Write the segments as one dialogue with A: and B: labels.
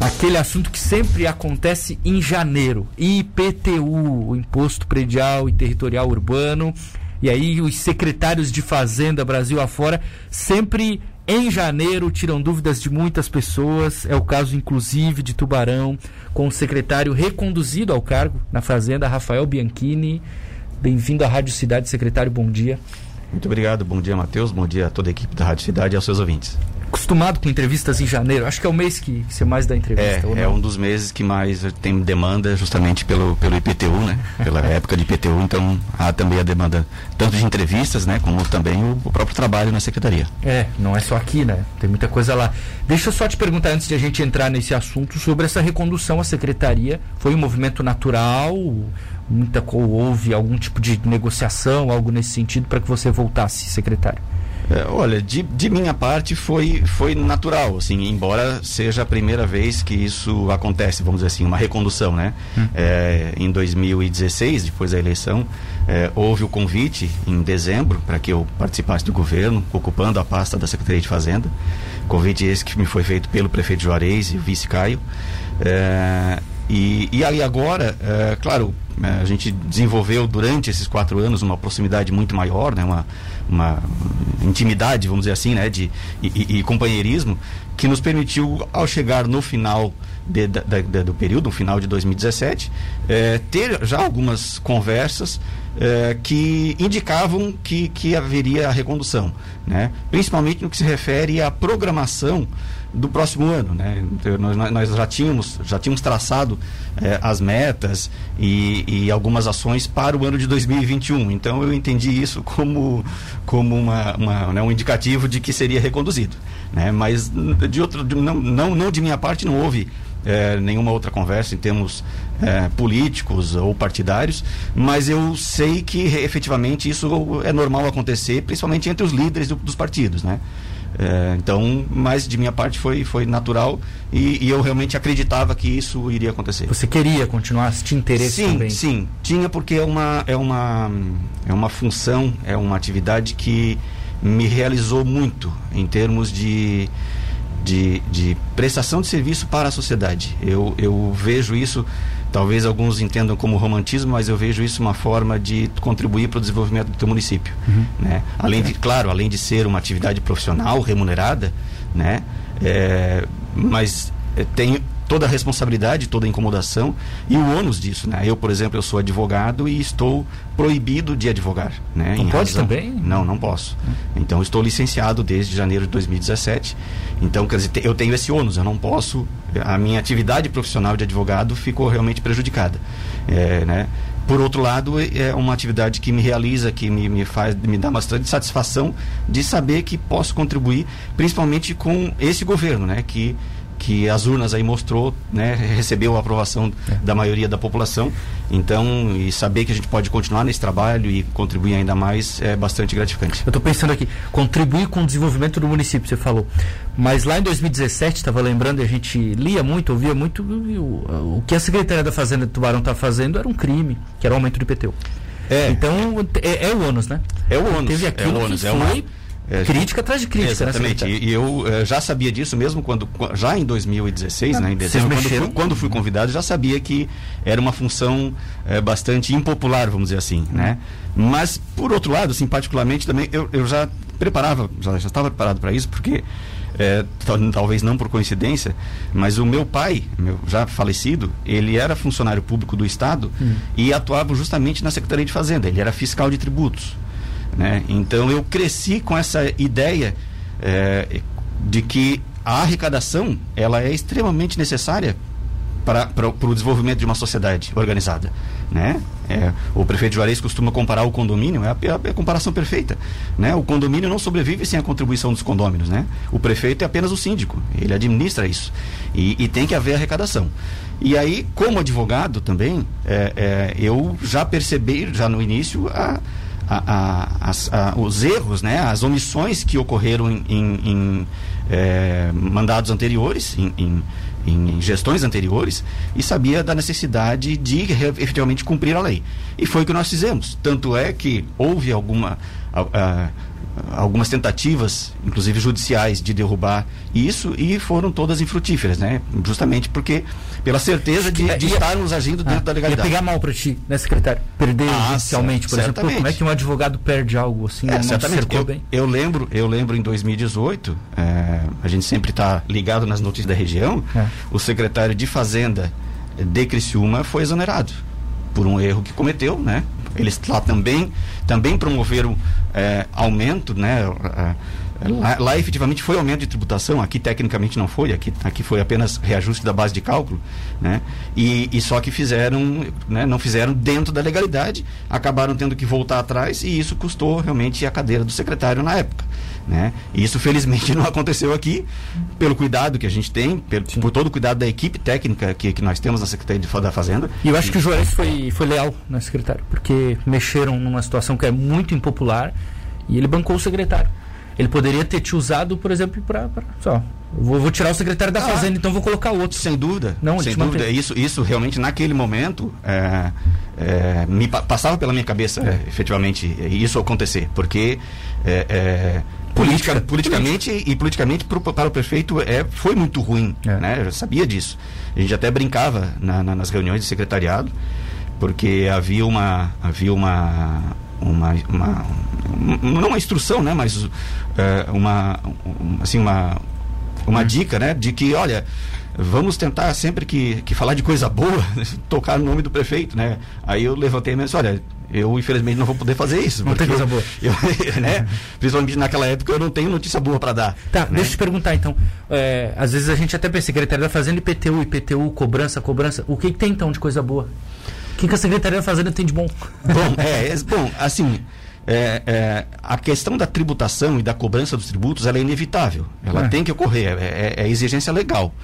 A: Aquele assunto que sempre acontece em janeiro. IPTU, o Imposto Predial e Territorial Urbano. E aí os secretários de Fazenda Brasil afora sempre em janeiro tiram dúvidas de muitas pessoas. É o caso inclusive de Tubarão, com o secretário reconduzido ao cargo na Fazenda, Rafael Bianchini. Bem-vindo à Rádio Cidade, secretário. Bom dia.
B: Muito obrigado. Bom dia, Matheus. Bom dia a toda a equipe da Rádio Cidade e aos seus ouvintes
A: acostumado com entrevistas em janeiro. Acho que é o mês que, você mais dá entrevista.
B: É, é um dos meses que mais tem demanda justamente pelo, pelo IPTU, né? Pela época de IPTU, então há também a demanda tanto de entrevistas, né? Como também o, o, próprio trabalho na secretaria.
A: É, não é só aqui, né? Tem muita coisa lá. Deixa eu só te perguntar antes de a gente entrar nesse assunto sobre essa recondução à secretaria. Foi um movimento natural? Muita houve algum tipo de negociação, algo nesse sentido para que você voltasse, secretário?
B: É, olha, de, de minha parte foi, foi natural, assim, embora seja a primeira vez que isso acontece, vamos dizer assim, uma recondução, né? Hum. É, em 2016, depois da eleição, é, houve o convite em dezembro para que eu participasse do governo, ocupando a pasta da Secretaria de Fazenda. Convite esse que me foi feito pelo prefeito Juarez e o vice Caio. É, e, e aí agora, é, claro, a gente desenvolveu durante esses quatro anos uma proximidade muito maior, né? uma, uma intimidade, vamos dizer assim, né? de, e, e companheirismo, que nos permitiu, ao chegar no final de, de, de, do período, no final de 2017, é, ter já algumas conversas é, que indicavam que, que haveria a recondução, né? principalmente no que se refere à programação do próximo ano, né? Então, nós, nós já tínhamos já tínhamos traçado eh, as metas e, e, algumas ações para o ano de 2021. Então eu entendi isso como como uma, uma né, um indicativo de que seria reconduzido, né? Mas de outro de, não, não não de minha parte não houve é, nenhuma outra conversa em termos é, políticos ou partidários, mas eu sei que efetivamente isso é normal acontecer, principalmente entre os líderes do, dos partidos, né? É, então, mas de minha parte foi, foi natural e, e, eu realmente acreditava que isso iria acontecer.
A: Você queria continuar, tinha interesse
B: sim,
A: também?
B: Sim, tinha porque é uma, é, uma, é uma função, é uma atividade que me realizou muito em termos de, de, de prestação de serviço para a sociedade. Eu, eu vejo isso Talvez alguns entendam como romantismo, mas eu vejo isso uma forma de contribuir para o desenvolvimento do teu município, uhum. né? Além de, claro, além de ser uma atividade profissional remunerada, né? É, mas é, tem toda a responsabilidade, toda a incomodação e o ônus disso, né? Eu, por exemplo, eu sou advogado e estou proibido de advogar, né?
A: Não
B: em
A: pode razão... também?
B: Não, não posso. Então, estou licenciado desde janeiro de 2017. Então, quer dizer, eu tenho esse ônus, eu não posso... A minha atividade profissional de advogado ficou realmente prejudicada, é, né? Por outro lado, é uma atividade que me realiza, que me, me faz, me dá bastante satisfação de saber que posso contribuir, principalmente com esse governo, né? Que que as urnas aí mostrou, né, recebeu a aprovação é. da maioria da população. Então, e saber que a gente pode continuar nesse trabalho e contribuir ainda mais é bastante gratificante.
A: Eu estou pensando aqui, contribuir com o desenvolvimento do município, você falou. Mas lá em 2017, estava lembrando, a gente lia muito, ouvia muito, o, o que a Secretaria da Fazenda de Tubarão está fazendo era um crime, que era o aumento do IPTU. É. Então, é, é, o ônus, né?
B: É o ônus.
A: Teve aquilo é o ônus, que é foi é, crítica atrás de crítica,
B: né, Exatamente. Né, e, e, eu uh, já sabia disso mesmo quando, já em 2016, ah, né, em dezembro, quando fui, quando fui, convidado, já sabia que era uma função uh, bastante impopular, vamos dizer assim, né? Mas, por outro lado, assim, particularmente também, eu, eu já preparava, já, já estava preparado para isso, porque é, talvez não por coincidência, mas o meu pai, meu, já falecido, ele era funcionário público do Estado hum. e atuava justamente na Secretaria de Fazenda. Ele era fiscal de tributos. Né? Então eu cresci com essa ideia é, de que a arrecadação ela é extremamente necessária para, o desenvolvimento de uma sociedade organizada. Né? É, o prefeito Juarez costuma comparar o condomínio, é a, é a, comparação perfeita. Né? O condomínio não sobrevive sem a contribuição dos condôminos. Né? O prefeito é apenas o síndico, ele administra isso. E, e tem que haver arrecadação. E aí, como advogado também, é, é eu já percebi, já no início, a a, a, a, os erros, né, as omissões que ocorreram em, em, em é, mandados anteriores, em, em, gestões anteriores, e sabia da necessidade de efetivamente cumprir a lei. E foi o que nós fizemos. Tanto é que houve alguma, algumas tentativas, inclusive judiciais, de derrubar isso e foram todas infrutíferas, né? Justamente porque pela certeza de, de estarmos agindo dentro ah, da legalidade.
A: Ia pegar mal para ti, né, secretário? Perder ah, judicialmente, por exemplo. Pô, como é que um advogado perde algo assim?
B: É, certamente. Eu, eu, lembro, eu lembro em 2018, é, a gente sempre está ligado nas notícias da região. É. O secretário de Fazenda de Criciúma foi exonerado por um erro que cometeu, né? Eles lá também, também promoveram é, aumento, né? É, lá, lá, efetivamente foi aumento de tributação, aqui tecnicamente não foi, aqui, aqui foi apenas reajuste da base de cálculo, né? E, e só que fizeram, né, não fizeram dentro da legalidade, acabaram tendo que voltar atrás e isso custou realmente a cadeira do secretário na época. Né? Isso felizmente não aconteceu aqui, pelo cuidado que a gente tem, pelo, por todo o cuidado da equipe técnica que, que nós temos na Secretaria da Fazenda.
A: E eu acho que o Juarez foi, foi leal, né, secretário? Porque mexeram numa situação que é muito impopular e ele bancou o secretário. Ele poderia ter te usado, por exemplo, para. Só. Vou, vou, tirar o secretário da ah, Fazenda, então vou colocar outro.
B: Sem dúvida. Não, sem dúvida. Isso, isso realmente, naquele momento, é, é, me passava pela minha cabeça, é. efetivamente, isso acontecer. Porque. É, Politica, politicamente e politicamente pro, para o prefeito é, foi muito ruim, é. né? Eu já sabia disso. A gente até brincava na, na, nas reuniões de secretariado, porque havia uma havia uma uma, uma não uma instrução, né? Mas é, uma assim uma uma hum. dica, né? De que olha vamos tentar sempre que, que falar de coisa boa tocar no nome do prefeito, né? Aí eu levantei e disse, olha eu, infelizmente, não vou poder fazer isso.
A: Não tem coisa boa.
B: Eu, né, principalmente naquela época, eu não tenho notícia boa para dar.
A: Tá, né? deixa eu te perguntar então. É, às vezes a gente até pensa, Secretaria da Fazenda, IPTU, IPTU, cobrança, cobrança. O que, que tem então de coisa boa? O que, que a Secretaria da Fazenda tem de bom?
B: Bom, é, é bom assim. É, é, a questão da tributação e da cobrança dos tributos ela é inevitável. Ela é. tem que ocorrer, é, é, é exigência legal.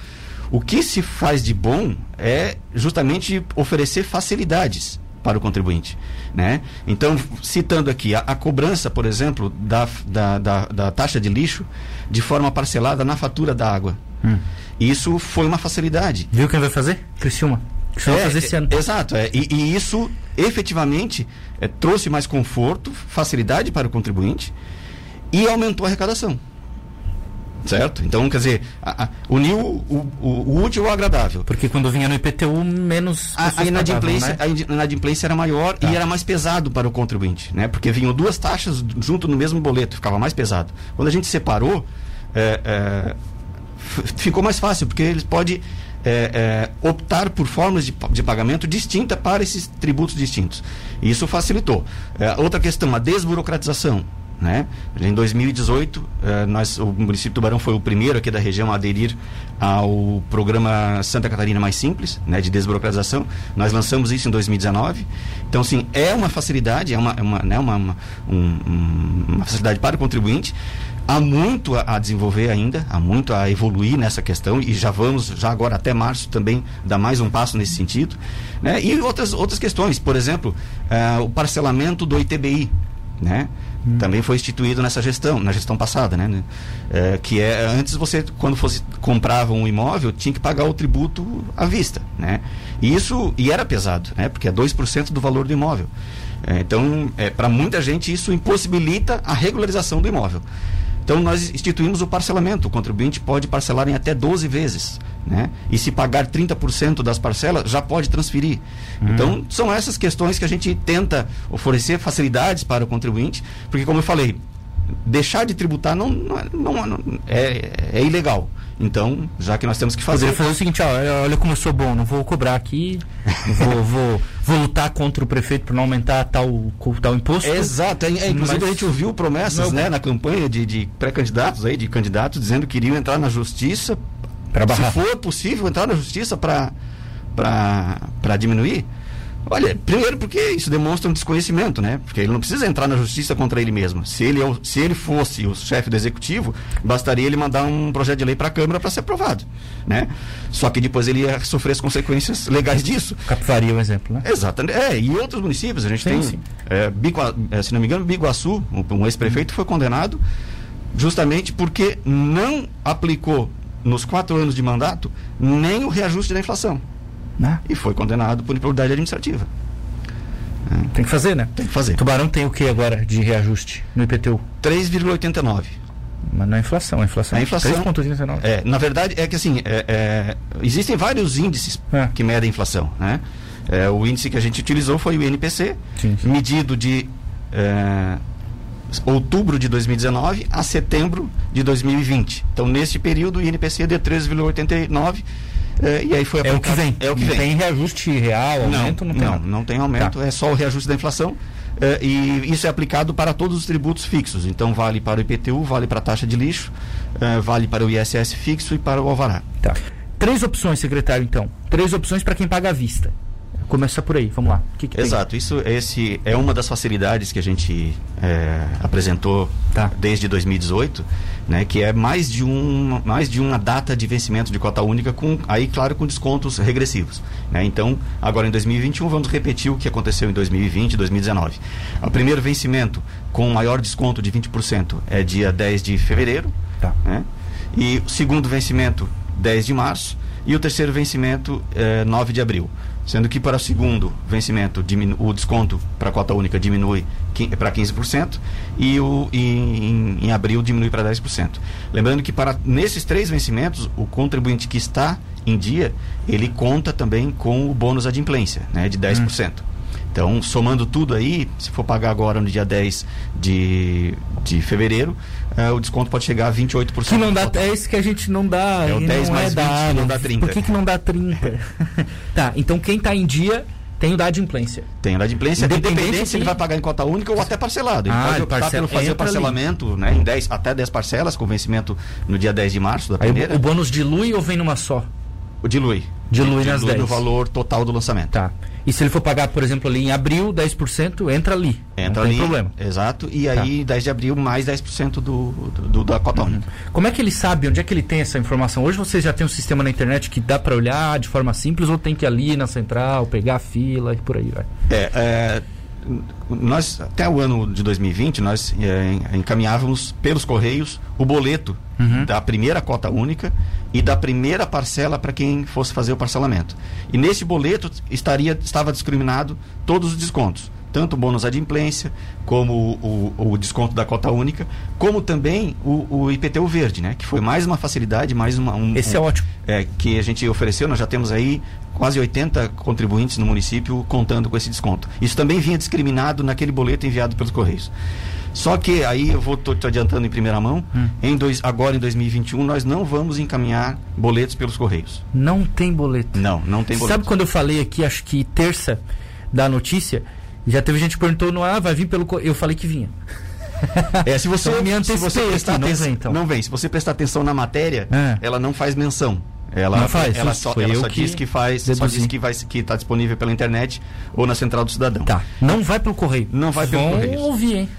B: O que se faz de bom é justamente oferecer facilidades para o contribuinte. Né? Então, citando aqui, a, a cobrança, por exemplo, da, da, da, da, taxa de lixo de forma parcelada na fatura da água. Hum. Isso foi uma facilidade.
A: Viu quem vai fazer? Criciúma.
B: Criciúma é, fazer esse ano. É, exato. É, e, e, isso efetivamente é, trouxe mais conforto, facilidade para o contribuinte e aumentou a arrecadação. Certo? Então, quer dizer, a, a, uniu o, o, o, útil ao agradável.
A: Porque quando vinha no IPTU, menos.
B: A, a inadimplência, né? a inadimplência era maior tá. e era mais pesado para o contribuinte, né? Porque vinham duas taxas junto no mesmo boleto, ficava mais pesado. Quando a gente separou, é, é, ficou mais fácil, porque eles podem é, é, optar por formas de, de pagamento distinta para esses tributos distintos. Isso facilitou. É, outra questão, a desburocratização. Né? Em 2018, eh, nós, o município de Tubarão foi o primeiro aqui da região a aderir ao programa Santa Catarina Mais Simples, né, de desburocratização. Nós lançamos isso em 2019. Então, sim, é uma facilidade, é uma, é uma, né, uma, uma, um, uma facilidade para o contribuinte. Há muito a, desenvolver ainda, há muito a evoluir nessa questão e já vamos, já agora até março também, dar mais um passo nesse sentido. Né? E outras, outras questões, por exemplo, uh, o parcelamento do ITBI. Né? Hum. Também foi instituído nessa gestão, na gestão passada, né? É, que é antes você, quando fosse comprava um imóvel, tinha que pagar o tributo à vista, né? E isso e era pesado, né? Porque é 2% do valor do imóvel. É, então, é, para muita gente isso impossibilita a regularização do imóvel. Então nós instituímos o parcelamento. O contribuinte pode parcelar em até 12 vezes. Né? E se pagar 30% das parcelas, já pode transferir. Hum. Então, são essas questões que a gente tenta oferecer facilidades para o contribuinte, porque, como eu falei, deixar de tributar não, não, é, não, não é, é ilegal. Então, já que nós temos que fazer.
A: fazer o seguinte, ó, olha como eu sou bom, não vou cobrar aqui, vou, vou, vou lutar contra o prefeito para não aumentar tal, tal imposto.
B: Exato, é, é, inclusive mas... a gente ouviu promessas né, na campanha de, de pré-candidatos aí, de candidatos, dizendo que iriam entrar na justiça, se for possível, entrar na justiça para diminuir. Olha, primeiro porque isso demonstra um desconhecimento, né? Porque ele não precisa entrar na justiça contra ele mesmo. Se ele, é se ele fosse o chefe do executivo, bastaria ele mandar um projeto de lei para a Câmara para ser aprovado, né? Só que depois ele ia sofrer as consequências legais disso.
A: Capivari é um exemplo, né?
B: Exatamente. É, e outros municípios, a gente sim, tem, sim. É, é, se não me engano, Biguaçu, um ex-prefeito foi condenado justamente porque não aplicou nos quatro anos de mandato nem o reajuste da inflação. Né? E foi condenado por improbidade administrativa.
A: Tem que fazer, né?
B: Tem que fazer.
A: Tubarão tem o que agora de reajuste no IPTU?
B: 3,89.
A: Mas não é inflação, a inflação
B: A inflação-
A: 3,39.
B: É, na verdade, é que assim, é, é, existem vários índices
A: É.
B: que medem a inflação. Né? É, o índice que a gente utilizou foi o INPC,
A: Sim, sim.
B: medido de é, outubro de 2019 a setembro de 2020. Então, nesse período, o INPC deu 13,89 é, e aí foi
A: É o que
B: aplicado-
A: vem.
B: É o que
A: não
B: vem.
A: tem reajuste real,
B: Não,
A: aumento, não,
B: não,
A: tem
B: não,
A: nada.
B: tem aumento,
A: Tá.
B: é só o reajuste da inflação. eh, e isso é aplicado para todos os tributos fixos. Então, vale para o IPTU, vale para a taxa de lixo, eh, vale para o ISS fixo e para o alvará.
A: Tá. Três opções, secretário, então. Três opções para quem paga à vista. Começa por aí, vamos lá. Que, que tem?
B: Exato, isso esse é uma das facilidades que a gente eh, apresentou
A: Tá.
B: desde 2018, né, que é mais de, um, mais de uma data de vencimento de cota única, com aí, claro, com descontos regressivos. né. Então, agora em 2021, vamos repetir o que aconteceu em 2020 e 2019. O primeiro vencimento com maior desconto de 20% é dia 10 de fevereiro,
A: Tá.
B: né? E o segundo vencimento, 10 de março. E o terceiro vencimento, eh, 9 de abril. Sendo que para o segundo vencimento, o desconto para a cota única diminui para 15% e o, em, em abril diminui para 10%. Lembrando que para nesses três vencimentos, o contribuinte que está em dia, ele conta também com o bônus adimplência, né, de 10%. Então, somando tudo aí, se for pagar agora no dia 10 de, de fevereiro, eh, o desconto pode chegar a 28%.
A: Que não dá, é isso que a gente não dá.
B: É o
A: e
B: 10
A: não
B: mais
A: é da
B: 20,
A: área.
B: não dá 30.
A: Por que, que não dá 30? tá, então quem tá em dia tem o da adimplência.
B: Tem a inadimplência,
A: Independente
B: independente se ele
A: de-
B: vai pagar em cota única ou até parcelado. Ele
A: Ah,
B: pode optar
A: parcela-
B: pelo fazer o
A: ali.
B: parcelamento né, em 10, até 10 parcelas, com vencimento no dia 10 de março da
A: Aí
B: primeira.
A: o, o bônus dilui ou vem numa só?
B: O dilui.
A: Dilui nas 10.
B: no valor total do lançamento.
A: Tá. E se ele for pagar, por exemplo, ali em abril, 10%, entra ali.
B: Entra
A: não
B: ali.
A: tem problema. Tá.
B: Exato. E aí, 10 de abril, mais 10% do, do, da cota
A: Uhum.
B: única.
A: Como é que ele sabe? Onde é que ele tem essa informação? Hoje vocês já tem um sistema na internet que dá para olhar de forma simples ou tem que ir ali na central, pegar a fila e por aí vai?
B: É, é, nós, até o ano de 2020, nós é, encaminhávamos pelos Correios o boleto
A: Uhum.
B: da primeira cota única e da primeira parcela para quem fosse fazer o parcelamento. E nesse boleto estaria, estava discriminado todos os descontos. Tanto o bônus adimplência, como o, o- o desconto da cota única, como também o, o IPTU verde, né? Que foi mais uma facilidade, mais uma, um,
A: Esse é
B: um-
A: ótimo.
B: é, que a gente ofereceu, nós já temos aí quase 80 contribuintes no município contando com esse desconto. Isso também vinha discriminado naquele boleto enviado pelos Correios. Só que aí eu vou tô, te adiantando em primeira mão,
A: Hum.
B: em dois, agora em 2021 nós não vamos encaminhar boletos pelos Correios.
A: Não tem boleto.
B: Não, não tem boleto.
A: Sabe quando eu falei aqui, acho que terça da notícia, já teve gente que perguntou no ah, vai vir pelo co-" eu falei que vinha.
B: É, se você,
A: Então, me
B: se você prestar
A: aqui, não
B: atenção,
A: vem, então.
B: não vem. Se você prestar atenção na matéria,
A: É.
B: ela não faz menção. Ela,
A: Não faz,
B: ela só, ela só diz que faz, só
A: deduzi.
B: diz que vai que está disponível pela internet ou na central do cidadão.
A: Tá. Não vai pelo correio.
B: Não vai pelo
A: Vão
B: correio.
A: ouvir, hein?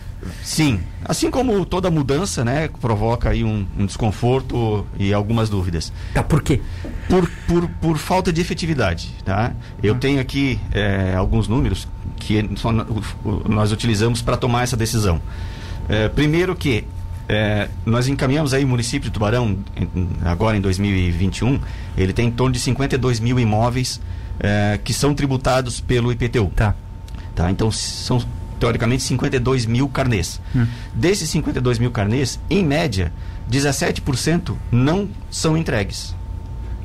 B: Sim, assim como toda mudança, né, provoca aí um, um desconforto e algumas dúvidas.
A: Tá, por quê?
B: Por, por, por falta de efetividade, tá? Eu tenho aqui é, alguns números que só nós utilizamos para tomar essa decisão. É, primeiro que é, nós encaminhamos aí o município de Tubarão, agora em 2021, ele tem em torno de 52 mil imóveis é, que são tributados pelo IPTU.
A: Tá.
B: Tá? Então são teoricamente 52 mil carnês. Desses 52 mil carnês, em média, 17% não são entregues.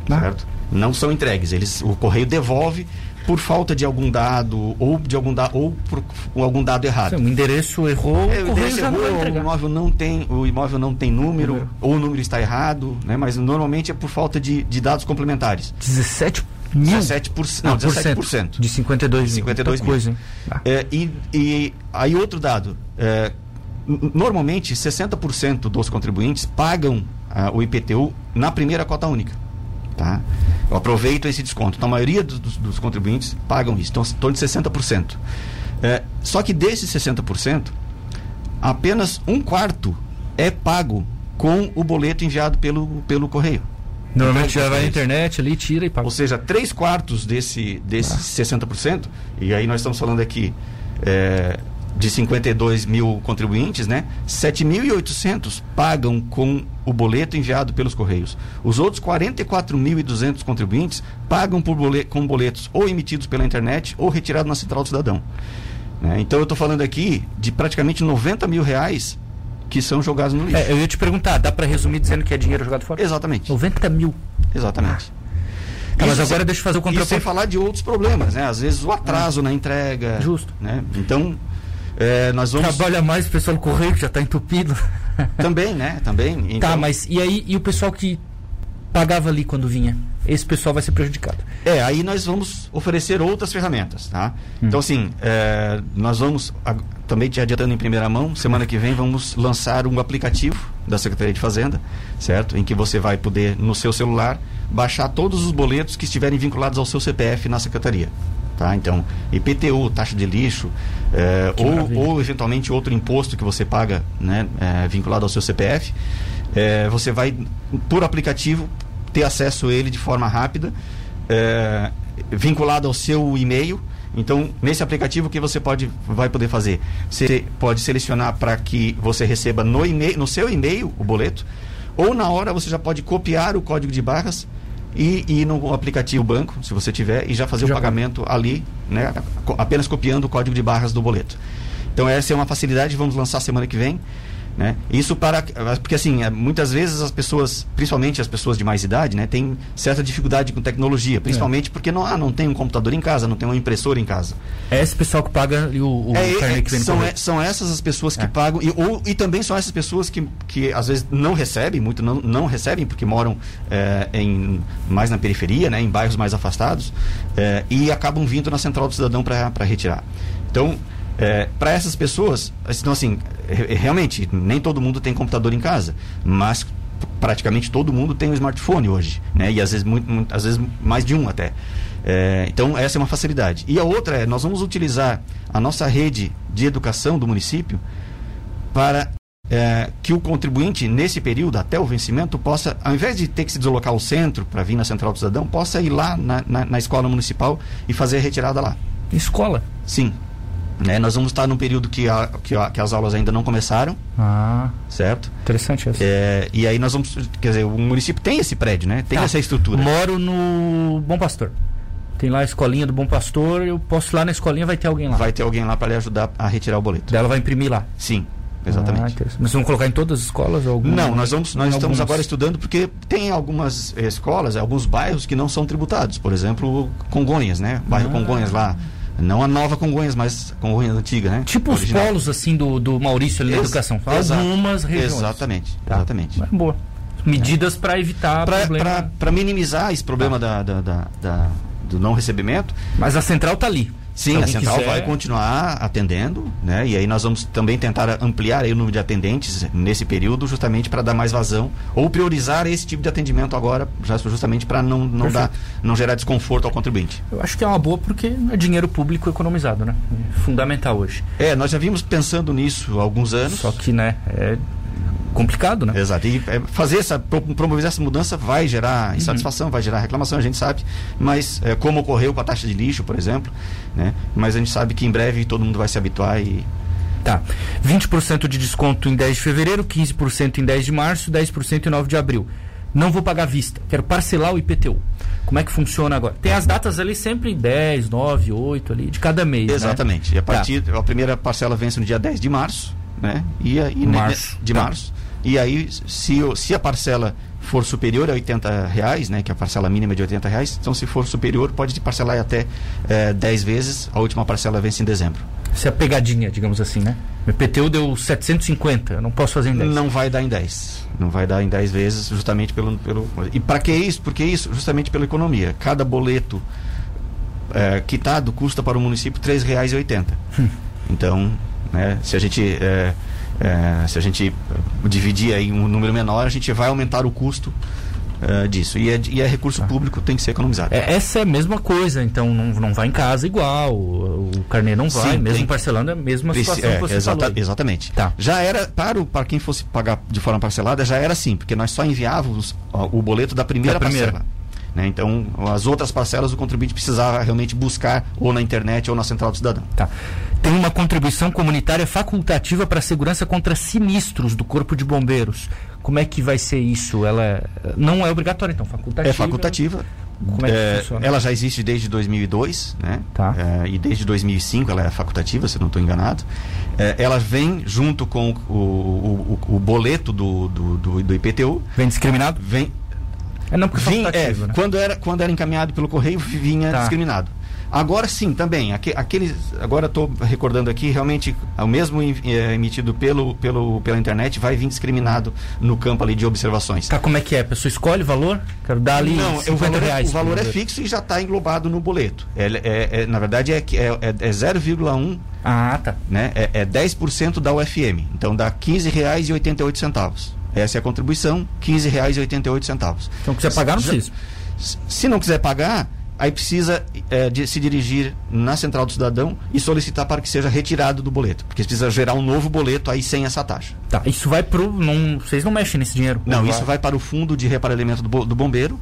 A: Ah.
B: Certo? Não são entregues. Eles, o correio devolve por falta de algum dado ou de algum dado ou por algum dado errado.
A: O endereço errou,
B: É,
A: o
B: endereço
A: não
B: errou, o imóvel não tem, o imóvel não tem número,
A: Número.
B: ou o número está errado, né? Mas normalmente é por falta de, de dados complementares.
A: 17 mil?
B: 17%, não,
A: Ah, por cento.
B: 17%.
A: De 52 mil.
B: 52
A: Muita
B: mil.
A: coisa? Tá.
B: É, e, e aí outro dado, é, normalmente 60% dos contribuintes pagam ah, o IPTU na primeira cota única. Tá? Eu aproveito esse desconto. Então a maioria dos, dos- contribuintes pagam isso, então em torno de 60%. É, só que desses 60%, apenas um quarto é pago com o boleto enviado pelo, pelo correio.
A: Normalmente
B: Então,
A: já vai na internet ali, tira e paga.
B: Ou seja, três quartos desse, desses 60%, e aí nós estamos falando aqui é, de 52 mil contribuintes, né? 7.800 pagam com o boleto enviado pelos Correios. Os outros 44.200 contribuintes pagam por boleto, com boletos ou emitidos pela internet ou retirados na Central do Cidadão. Né? Então eu estou falando aqui de praticamente 90 mil reais que são jogados no lixo.
A: É, eu ia te perguntar, dá para resumir dizendo que é dinheiro jogado fora?
B: Exatamente.
A: 90 mil.
B: Exatamente.
A: Tá, mas agora
B: sem-
A: deixa eu fazer o
B: E sem
A: contraponto.
B: falar de outros problemas, né? Às vezes o atraso na entrega.
A: Justo.
B: Né? Então, é, nós vamos.
A: Trabalha mais o pessoal do correio que já está entupido.
B: Também, né? Também. Então,
A: Tá, mas e aí e o pessoal que pagava ali quando vinha? Esse pessoal vai ser prejudicado.
B: É, aí nós vamos oferecer outras ferramentas, tá?
A: Hum.
B: Então, assim, é, nós vamos, também te adiantando em primeira mão, semana que vem vamos lançar um aplicativo da Secretaria de Fazenda, certo? Em que você vai poder, no seu celular, baixar todos os boletos que estiverem vinculados ao seu CPF na Secretaria. Tá? Então, IPTU, taxa de lixo, é, ou, ou eventualmente outro imposto que você paga né, é, vinculado ao seu CPF, é, você vai, por aplicativo, ter acesso a ele de forma rápida, vinculado ao seu e-mail. Então, nesse aplicativo, o que você pode, vai poder fazer? Você pode selecionar para que você receba no, e-mail, no seu e-mail o boleto, ou na hora você já pode copiar o código de barras e ir no aplicativo banco, se você tiver, e já fazer
A: Já
B: o pagamento ali, né, apenas copiando o código de barras do boleto. Então essa é uma facilidade, vamos lançar semana que vem. Né? Isso para. Porque assim, é, muitas vezes as pessoas, principalmente as pessoas de mais idade, né, têm certa dificuldade com tecnologia, principalmente porque não, ah, não tem um computador em casa, não tem uma impressora em casa.
A: É esse pessoal que paga o, o
B: É, é,
A: que vem no
B: são, é- são essas as pessoas que
A: É.
B: pagam, e, ou, e também são essas pessoas que, que às vezes não recebem, muito não, não recebem, porque moram é, em, mais na periferia, né, em bairros mais afastados, é, e acabam vindo na Central do Cidadão para retirar. Então, para essas pessoas, então, assim, re- realmente, nem todo mundo tem computador em casa, mas praticamente todo mundo tem um smartphone hoje, né? E às vezes, muito, muito- às vezes mais de um até. É, então essa é uma facilidade. E a outra é, nós vamos utilizar a nossa rede de educação do município para é, que o contribuinte, nesse período, até o vencimento, possa, ao invés de ter que se deslocar ao centro para vir na Central do Cidadão, possa ir lá na, na, na escola municipal e fazer a retirada lá.
A: Escola.
B: Sim. Né? Nós vamos estar num período que, a, que, a- que as aulas ainda não começaram,
A: Ah,
B: certo?
A: interessante essa.
B: É, e aí nós vamos, quer dizer, o município tem esse prédio, né? Tem
A: Tá.
B: essa estrutura.
A: Moro no Bom Pastor. Tem lá a escolinha do Bom Pastor, eu posso ir lá na escolinha, vai ter alguém lá.
B: Vai ter alguém lá para lhe ajudar a retirar o boleto.
A: Ela vai imprimir lá.
B: Sim,
A: Ah,
B: exatamente.
A: interessante. Mas vão colocar em todas as escolas? Ou alguma-
B: Não, nós vamos, nós estamos
A: algumas?
B: agora estudando porque tem algumas eh, escolas, alguns bairros que não são tributados. Por exemplo, Congonhas, né? Bairro
A: Ah.
B: Congonhas lá. Não a nova Congonhas, mas Congonhas antiga, né?
A: Tipo os polos assim do, do Maurício ali na
B: Ex-
A: educação.
B: exato.
A: Algumas regiões.
B: Exatamente,
A: Tá.
B: exatamente.
A: Mas boa. Medidas para evitar.
B: Para minimizar esse problema da, da- da- da- do não recebimento,
A: Mas a central tá ali.
B: Sim, a central
A: quiser-
B: vai continuar atendendo, né? E aí nós vamos também tentar ampliar aí o número de atendentes nesse período, justamente para dar mais vazão ou priorizar esse tipo de atendimento agora, já- justamente para não não dar, não gerar desconforto ao contribuinte.
A: Eu acho que é uma boa porque é dinheiro público economizado, né? É fundamental hoje.
B: É, nós já vimos pensando nisso há alguns anos.
A: Só que, né, é complicado, né?
B: Exato. E é, fazer essa, pro- promover essa mudança vai
A: Uhum.
B: gerar insatisfação, vai gerar reclamação, a gente sabe. Mas, é, como ocorreu com a taxa de lixo, por exemplo, né? Mas a gente sabe que em breve todo mundo vai se habituar e
A: Tá. 20% de desconto em 10 de fevereiro, 15% em 10 de março, 10% em 9 de abril. Não vou pagar vista, quero parcelar o IPTU. Como é que funciona agora? Tem as datas ali sempre em 10, 9, 8 ali, de cada mês. né?
B: Exatamente. E a
A: Tá.
B: partir a primeira parcela vence no dia 10 de março, né? E ne-
A: Março.
B: de
A: Tá.
B: março. E aí se, se a parcela for superior a 80 reais, né, que a parcela mínima é de 80 reais, então se for superior pode parcelar até eh, 10 vezes. A última parcela vence em dezembro.
A: Isso é a pegadinha, digamos assim, né? O IPTU deu 750, eu não posso fazer em 10.
B: Não vai dar em 10. Não vai dar em 10 vezes, justamente pelo. pelo e para que isso? Porque isso? Justamente pela economia. Cada boleto é, quitado custa para o município R$ 3,80. Então, né, se a gente. é, é, se a gente dividir aí um número menor, a gente vai aumentar o custo eh, disso. E é, e é recurso
A: Tá.
B: público, tem que ser economizado.
A: É, essa é a mesma coisa, então não, não vai em casa igual, o, o carnê não vai,
B: Sim,
A: mesmo
B: tem-
A: parcelando é a mesma
B: Preci-
A: situação
B: é,
A: que você
B: exata-. Exatamente.
A: Tá.
B: Já era, para, o, para quem fosse pagar de forma parcelada, já era assim, porque nós só enviávamos ó, o boleto da primeira,
A: Da primeira.
B: parcela. Né? Então, as outras parcelas o contribuinte precisava realmente buscar ou na internet ou na central do cidadão.
A: Tá. Tem uma contribuição comunitária facultativa para a segurança contra sinistros do Corpo de Bombeiros. Como é que vai ser isso? Ela não é obrigatória, então, facultativa?
B: É facultativa.
A: Como é que é, funciona?
B: Ela já existe desde 2002, né?
A: Tá.
B: É, e desde 2005 ela é facultativa, se não estou enganado. É, ela vem junto com o, o, o, o boleto do, do, do, do IPTU.
A: Vem discriminado?
B: Vem,
A: É não porque é
B: Vim- é,
A: né?
B: quando, era, quando era encaminhado pelo correio, vinha
A: Tá.
B: discriminado. Agora sim, também. aque- aqueles, agora estou recordando aqui, realmente, o mesmo eh, emitido pelo, pelo, pela internet vai vir discriminado no campo ali de observações.
A: Tá, como é que é? A pessoa escolhe o valor? Quero dar ali
B: Não,
A: 50
B: o valor, é-
A: reais.
B: o valor é fixo e já está englobado no boleto. É, é- é- na verdade, é, que- é, é, é 0,1,
A: Ah, tá.
B: né? É, é 10% da UFM. Então dá R$ 15,88. Essa é a contribuição, R$ 15,88.
A: Então, quiser pagar, não precisa.
B: Se não quiser pagar, aí precisa eh, de se dirigir na central do cidadão e solicitar para que seja retirado do boleto, porque precisa gerar um novo boleto aí sem essa taxa.
A: Tá, isso vai pro. Não, vocês não mexem nesse dinheiro.
B: Não, isso vai para o fundo de reparelhamento do, do bombeiro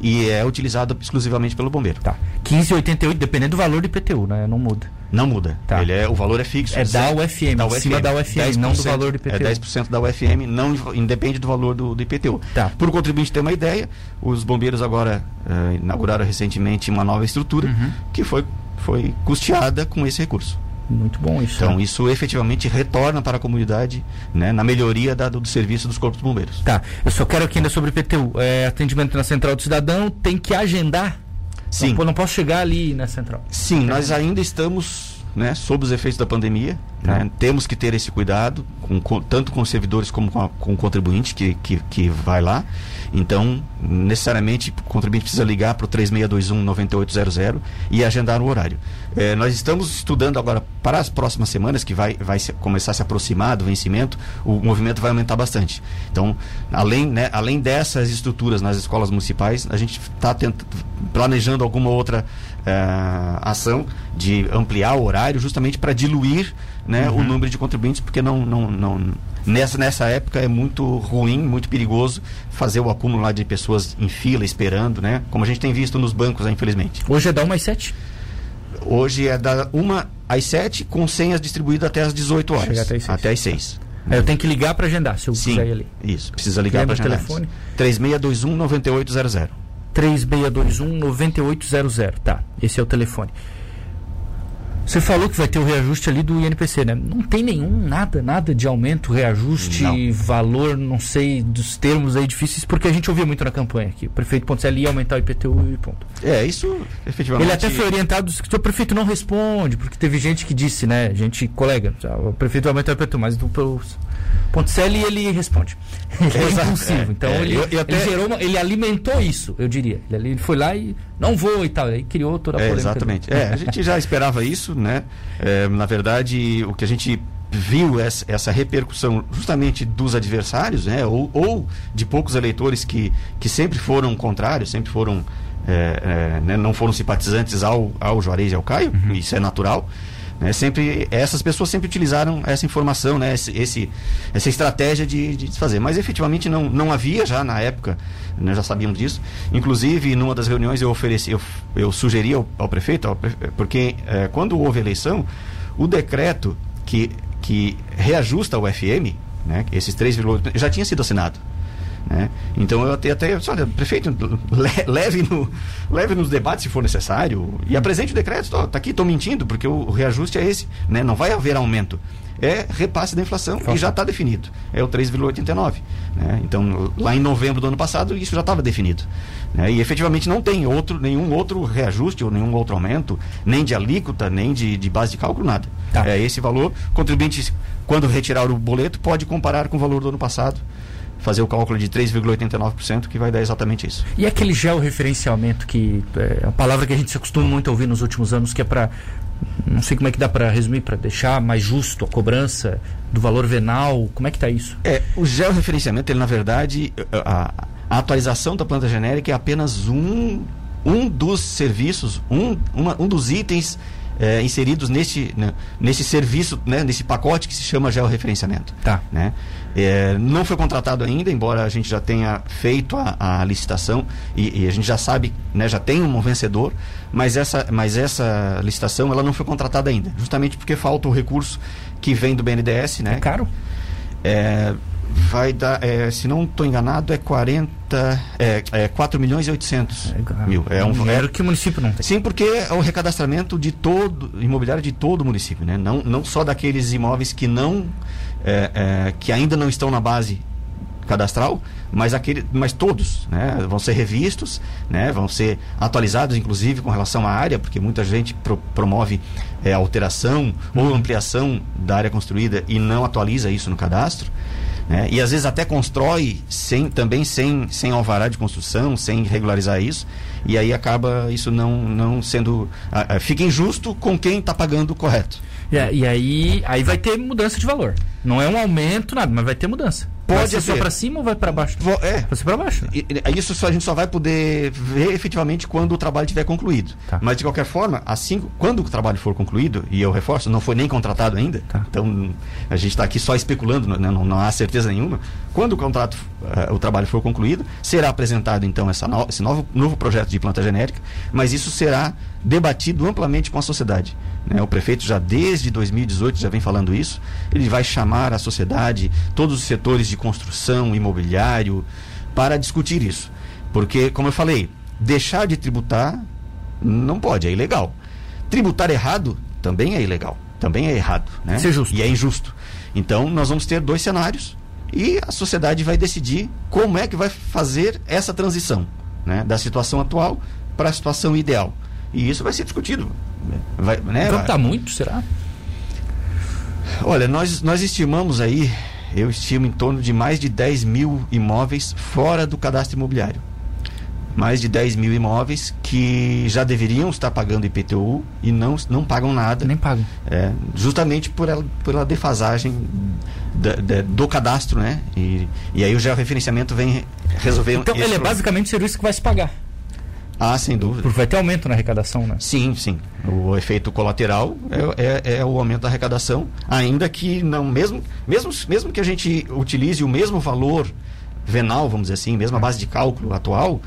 B: e é utilizado exclusivamente pelo bombeiro.
A: Tá. 15,88, dependendo do valor do IPTU, né? Não muda.
B: Não muda.
A: Tá.
B: Ele é, o valor é fixo.
A: É da
B: zero-
A: UFM, em cima da UFM, não do
B: 10%,
A: valor do IPTU.
B: É 10% da UFM, não independe do valor do, do IPTU.
A: Tá.
B: Para o contribuinte ter uma ideia, os bombeiros agora eh, inauguraram recentemente uma nova estrutura
A: Uhum.
B: que foi, foi custeada com esse recurso.
A: Muito bom isso.
B: Então,
A: né?
B: isso efetivamente retorna para a comunidade né, na melhoria da- do, do serviço dos corpos bombeiros.
A: Tá, eu só quero aqui ainda sobre IPTU. É, atendimento na Central do Cidadão, tem que agendar?
B: Sim.
A: Não, não posso chegar ali na Central.
B: Sim, nós ainda estamos né, sob os efeitos da pandemia.
A: Tá.
B: né, temos que ter esse cuidado, com, com- tanto com os servidores como com, a- com o contribuinte que, que, que vai lá. Então, necessariamente, o contribuinte precisa ligar para o 3621-9800 e agendar o horário. Eh, nós estamos estudando agora para as próximas semanas, que vai, vai se- começar a se aproximar do vencimento, o movimento vai aumentar bastante. Então, além, né, além dessas estruturas nas escolas municipais, a gente está planejando alguma outra eh, ação de ampliar o horário justamente para diluir né, o número de contribuintes, porque não, não, não, nessa, nessa época é muito ruim, muito perigoso fazer o acúmulo lá de pessoas em fila esperando, né? Como a gente tem visto nos bancos, né, infelizmente.
A: Hoje é da 1 às 7?
B: Hoje é da 1 às 7, com senhas distribuídas até às 18 horas.
A: Chega até às seis.
B: Até às 6.
A: É, eu tenho que ligar para agendar, se eu
B: Sim,
A: quiser ir ali.
B: isso. Precisa ligar para agendar.
A: telefone?
B: 3621-9800.
A: 3621-9800. Tá, esse é o telefone. Você falou que vai ter o reajuste ali do INPC, né? Não tem nenhum, nada, nada de aumento, reajuste,
B: Não.
A: valor, não sei, dos termos aí difíceis, porque a gente ouvia muito na campanha aqui. O prefeito Ponticelli ia aumentar o IPTU e ponto.
B: É, isso efetivamente.
A: Ele até foi orientado, que o prefeito não responde, porque teve gente que disse, né, gente, colega, ah, o prefeito vai aumentar o IPTU, mas do pelo Ponticelli ele responde. Ele é impulsivo,
B: é,
A: então
B: é,
A: ele,
B: eu- eu até-
A: ele gerou uma- ele alimentou isso, eu diria. Ele, ele foi lá e não vou e tal, aí criou toda a
B: É,
A: polêmica.
B: exatamente. É, a gente já esperava isso, né? É, na verdade, o que a gente viu essa, essa repercussão justamente dos adversários, né? Ou, ou de poucos eleitores que, que sempre foram contrários, sempre foram é, é, né? não foram simpatizantes ao, ao Juarez e ao Caio, isso é natural. Né? Sempre, essas pessoas sempre utilizaram essa informação, né? esse, esse- essa estratégia de, de fazer. Mas efetivamente não, não havia já na época, nós já sabíamos disso. Inclusive, numa das reuniões eu ofereci, eu, eu sugeri ao, ao prefeito, ao porque eh, quando houve eleição, o decreto que, que reajusta o FM, né? esses 3,8, já tinha sido assinado. Né? Então eu até, até olha, prefeito, le- leve, no, leve nos debates se for necessário e apresente o decreto. Está aqui, estou mentindo, porque o, o reajuste é esse. Né? Não vai haver aumento. É repasse da inflação e já está definido. É o 3,89. Né? Então, lá em novembro do ano passado, isso já estava definido. Né? E efetivamente não tem outro, nenhum outro reajuste ou nenhum outro aumento, nem de alíquota, nem de, de base de cálculo, nada.
A: Tá.
B: É esse valor. O contribuinte, quando retirar o boleto, pode comparar com o valor do ano passado fazer o cálculo de 3,89%, que vai dar exatamente isso.
A: E aquele georreferenciamento que é a palavra que a gente se acostuma muito a ouvir nos últimos anos, que é para não sei como é que dá para resumir, para deixar mais justo a cobrança do valor venal, como é que tá isso?
B: É, o georreferenciamento, ele na verdade, a, a atualização da planta genérica é apenas um, um dos serviços, um, uma- um dos itens é, inseridos nesse, né, nesse serviço, né, nesse pacote que se chama georreferenciamento.
A: Tá.
B: Né? É, não foi contratado ainda, embora a gente já tenha feito a, a licitação e, e, a gente já sabe, né, já tem um vencedor, mas essa, mas essa licitação ela não foi contratada ainda, justamente porque falta o recurso que vem do BNDES. Né?
A: É caro?
B: É, vai dar, é, se não estou enganado, é 40, é, é 4 milhões e 800
A: É,
B: mil. É um
A: dinheiro que o município não tem.
B: Sim, porque é o recadastramento de todo, imobiliário de todo o município, né? Não, não só daqueles imóveis que não, é, é, que ainda não estão na base cadastral, mas aquele, mas todos, né? Vão ser revistos, né? Vão ser atualizados, inclusive com relação à área, porque muita gente pro, promove é, alteração ou ampliação da área construída e não atualiza isso no cadastro. Né? E às vezes até constrói sem, também sem, sem alvará de construção, sem regularizar isso, e aí acaba isso não, não sendo. A, a, fica injusto com quem está pagando correto.
A: E, e, aí, aí vai ter mudança de valor. Não é um aumento, nada, mas vai ter mudança. Pode vai ser só para cima ou vai para baixo?
B: É.
A: Vai ser para baixo.
B: E, isso só, a gente só vai poder ver efetivamente quando o trabalho estiver concluído.
A: Tá.
B: Mas de qualquer forma, assim, quando o trabalho for concluído, e eu reforço, não foi nem contratado ainda,
A: tá.
B: então a gente está aqui só especulando, né, não, não, há certeza nenhuma. Quando o contrato, uh, o trabalho for concluído, será apresentado então essa no, esse novo, novo projeto de planta genérica, mas isso será debatido amplamente com a sociedade. Né? O prefeito já desde 2018 já vem falando isso. Ele vai chamar a sociedade, todos os setores de construção, imobiliário, para discutir isso. Porque, como eu falei, deixar de tributar não pode, é ilegal. Tributar errado também é ilegal, também é errado. Né?
A: É justo.
B: E é injusto. Então, nós vamos ter dois cenários e a sociedade vai decidir como é que vai fazer essa transição né? da situação atual para a situação ideal. E isso vai ser discutido. Vai, né?
A: Então tá muito, será?
B: Olha, nós, nós estimamos aí, eu estimo em torno de mais de 10 mil imóveis fora do cadastro imobiliário. Mais de 10 mil imóveis que já deveriam estar pagando IPTU e não, não pagam nada.
A: Nem pagam.
B: É, justamente por ela, pela defasagem da, da, do cadastro, né? E, e aí o georreferenciamento vem resolver.
A: Então ele é basicamente o serviço que vai se pagar.
B: Ah, sem dúvida.
A: Porque vai ter aumento na arrecadação, né?
B: Sim, sim. O efeito colateral é, é, é, o aumento da arrecadação, ainda que não, mesmo, mesmo, mesmo que a gente utilize o mesmo valor venal, vamos dizer assim, mesma base de cálculo atual,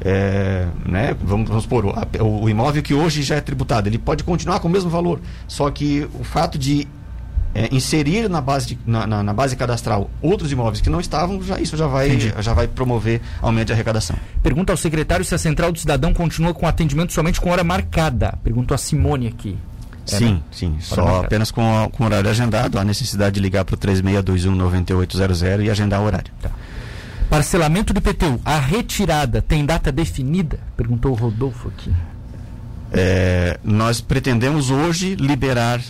B: é, né, vamos, vamos supor, o, o imóvel que hoje já é tributado, ele pode continuar com o mesmo valor, só que o fato de é, inserir na base, de, na, na, na, base cadastral outros imóveis que não estavam, já, isso já vai, já vai promover aumento de arrecadação.
A: Pergunta ao secretário se a Central do Cidadão continua com atendimento somente com hora marcada. Perguntou a Simone aqui.
B: É, sim, né? sim. Hora só marcada. apenas com, com horário agendado. Há necessidade de ligar para o 3621-9800 e agendar o horário.
A: Tá. Parcelamento do IPTU. A retirada tem data definida? Perguntou o Rodolfo aqui.
B: É, nós pretendemos hoje liberar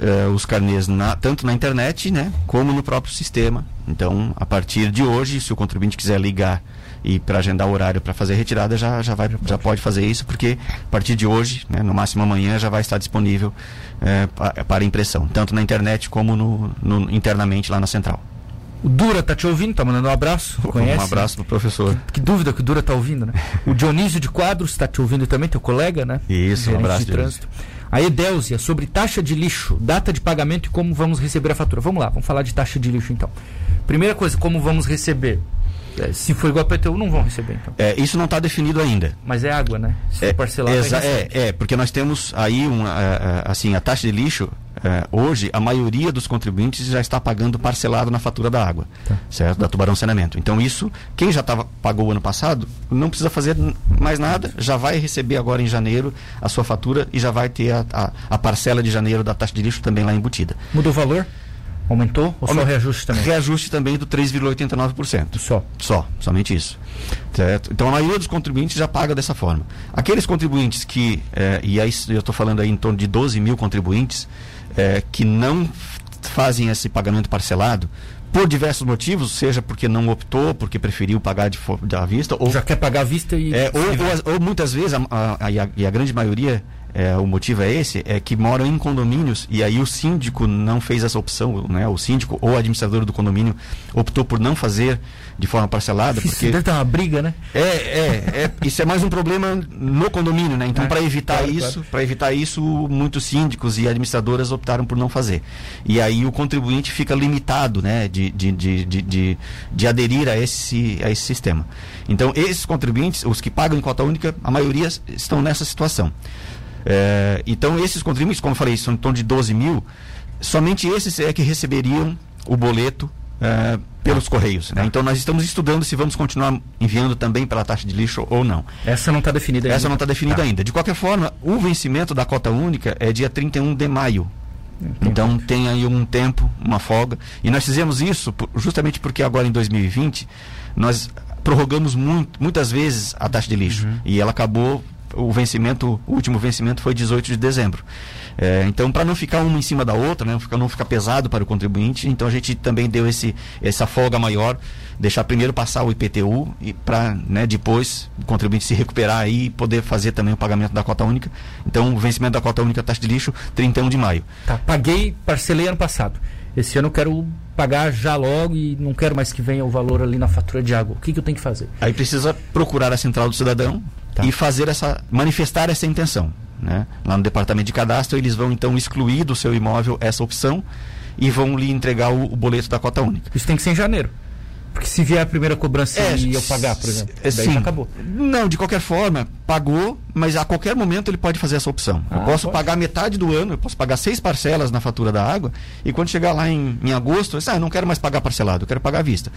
B: uh, os carnês na, tanto na internet, né, como no próprio sistema. Então, a partir de hoje, se o contribuinte quiser ligar e para agendar o horário para fazer retirada, já, já, vai, já pode fazer isso, porque a partir de hoje, né, no máximo amanhã, já vai estar disponível pa, para impressão, tanto na internet como no, no, internamente lá na central.
A: O Dura tá te ouvindo, tá mandando um abraço. Conhece?
B: Um abraço pro professor.
A: Que, que, dúvida que o Dura tá ouvindo, né? O Dionísio de Quadros está te ouvindo também, teu colega, né?
B: Isso, um abraço. De trânsito.
A: A Edelzia, sobre taxa de lixo, data de pagamento e como vamos receber a fatura. Vamos lá, vamos falar de taxa de lixo então. Primeira coisa, como vamos receber? É, se for igual a PTU, não vão receber, então.
B: É, isso não está definido ainda.
A: Mas é água, né?
B: Se é, parcelar, é, é, porque nós temos aí, um, assim, a taxa de lixo, é, hoje, a maioria dos contribuintes já está pagando parcelado na fatura da água, tá. certo? Da Tubarão Saneamento. Então, isso, quem já tava, pagou ano passado, não precisa fazer mais nada, já vai receber agora em janeiro a sua fatura e já vai ter a, a, a parcela de janeiro da taxa de lixo também lá embutida.
A: Muda o valor? Aumentou ou só reajuste também?
B: Reajuste também do 3,89%.
A: Só?
B: Só, somente isso. Certo? Então a maioria dos contribuintes já paga dessa forma. Aqueles contribuintes que, é, e aí eu estou falando aí em torno de 12 mil contribuintes, é, que não fazem esse pagamento parcelado, por diversos motivos, seja porque não optou, porque preferiu pagar de, de à vista, ou
A: já quer pagar à vista e
B: é, ou, ou, ou, muitas vezes a, a, a, e a grande maioria é, o motivo é esse, é que moram em condomínios e aí o síndico não fez essa opção, né? O síndico ou o administrador do condomínio optou por não fazer de forma parcelada.
A: Isso
B: porque
A: deve ter uma briga, né?
B: É, é, é, isso é mais um problema no condomínio, né? Então,
A: É,
B: para evitar
A: claro,
B: isso,
A: claro.
B: para evitar isso, muitos síndicos e administradoras optaram por não fazer. E aí o contribuinte fica limitado, né, de, de, de, de, de, de aderir a esse, a esse sistema. Então, esses contribuintes, os que pagam em cota única, a maioria estão nessa situação. É, então, esses contribuintes, como eu falei, são em torno de 12 mil, somente esses é que receberiam o boleto é, pelos correios. Né? Então, nós estamos estudando se vamos continuar enviando também pela taxa de lixo ou não.
A: Essa não está definida ainda.
B: Essa não está definida
A: Tá.
B: ainda. De qualquer forma, o vencimento da cota única é dia 31 de maio. Então tem aí um tempo, uma folga. E nós fizemos isso justamente porque agora em 2020 nós prorrogamos muito, muitas vezes a taxa de lixo. E ela acabou, o vencimento, o último vencimento foi 18 de dezembro. É, então, para não ficar uma em cima da outra, né, não ficar- pesado para o contribuinte, então a gente também deu esse, essa folga maior, deixar primeiro passar o IPTU e para né, depois o contribuinte se recuperar aí e poder fazer também o pagamento da cota única. Então, o vencimento da cota única taxa de lixo, 31 de maio.
A: Tá, paguei, parcelei ano passado. Esse ano eu quero pagar já logo e não quero mais que venha o valor ali na fatura de água. O que, que eu tenho que fazer?
B: Aí precisa procurar a central do cidadão
A: Tá.
B: e fazer essa manifestar essa intenção, né? Lá no departamento de cadastro eles vão então excluir do seu imóvel essa opção e vão lhe entregar o, o boleto da cota única.
A: Isso tem que ser em janeiro. Porque se vier a primeira cobrança
B: É,
A: e eu pagar, por exemplo,
B: é,
A: daí
B: sim.
A: acabou.
B: Não, de qualquer forma, pagou, mas a qualquer momento ele pode fazer essa opção. eu
A: Ah,
B: posso
A: pode.
B: pagar metade do ano, eu posso pagar seis parcelas na fatura da água, e quando chegar lá em, em agosto, eu disse, ah, eu não quero mais pagar parcelado, eu quero pagar à vista.